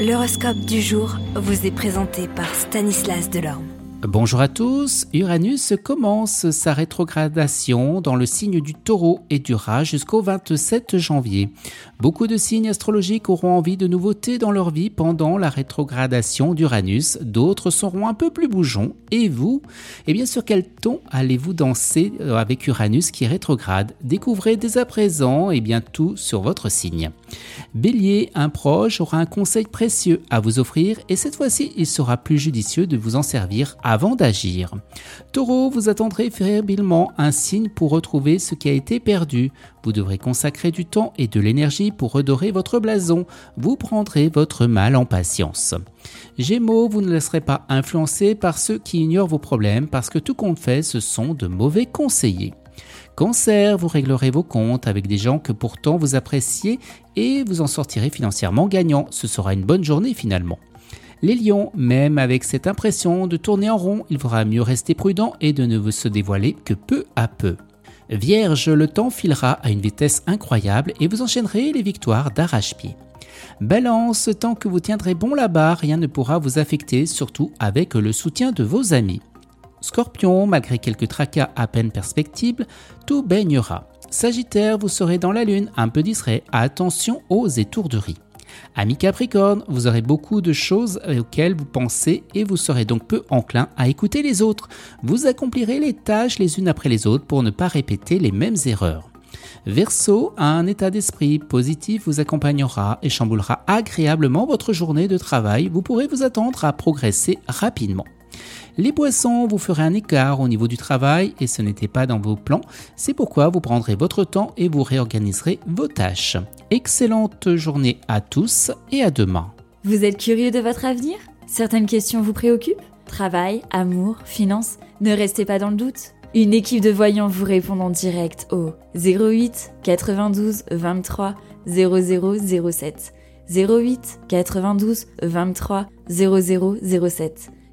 L'horoscope du jour vous est présenté par Stanislas Delorme. Bonjour à tous, Uranus commence sa rétrogradation dans le signe du taureau et durera jusqu'au 27 janvier. Beaucoup de signes astrologiques auront envie de nouveautés dans leur vie pendant la rétrogradation d'Uranus, d'autres seront un peu plus bougeons. Et vous? Eh bien sur quel ton allez-vous danser euh, avec Uranus qui rétrograde? Découvrez dès à présent eh bien tout sur votre signe. Bélier, un proche aura un conseil précieux à vous offrir et cette fois-ci il sera plus judicieux de vous en servir avant d'agir. Taureau, vous attendrez fébrilement un signe pour retrouver ce qui a été perdu. Vous devrez consacrer du temps et de l'énergie pour redorer votre blason. Vous prendrez votre mal en patience. Gémeaux, vous ne laisserez pas influencer par ceux qui ignorent vos problèmes parce que tout compte fait, ce sont de mauvais conseillers. Cancer, vous réglerez vos comptes avec des gens que pourtant vous appréciez et vous en sortirez financièrement gagnant. Ce sera une bonne journée finalement. Les lions, même avec cette impression de tourner en rond, il faudra mieux rester prudent et de ne se dévoiler que peu à peu. Vierge, le temps filera à une vitesse incroyable et vous enchaînerez les victoires d'arrache-pied. Balance, tant que vous tiendrez bon là-bas, rien ne pourra vous affecter, surtout avec le soutien de vos amis. Scorpion, malgré quelques tracas à peine perspectibles, tout baignera. Sagittaire, vous serez dans la lune, un peu distrait, attention aux étourderies. Ami Capricorne, vous aurez beaucoup de choses auxquelles vous pensez et vous serez donc peu enclin à écouter les autres. Vous accomplirez les tâches les unes après les autres pour ne pas répéter les mêmes erreurs. Verseau, un état d'esprit positif vous accompagnera et chamboulera agréablement votre journée de travail. Vous pourrez vous attendre à progresser rapidement. Les poissons vous ferez un écart au niveau du travail et ce n'était pas dans vos plans, c'est pourquoi vous prendrez votre temps et vous réorganiserez vos tâches. Excellente journée à tous et à demain. Vous êtes curieux de votre avenir? Certaines questions vous préoccupent? Travail, amour, finances? Ne restez pas dans le doute. Une équipe de voyants vous répond en direct au 08 92 23 0007. 08 92 23 0007.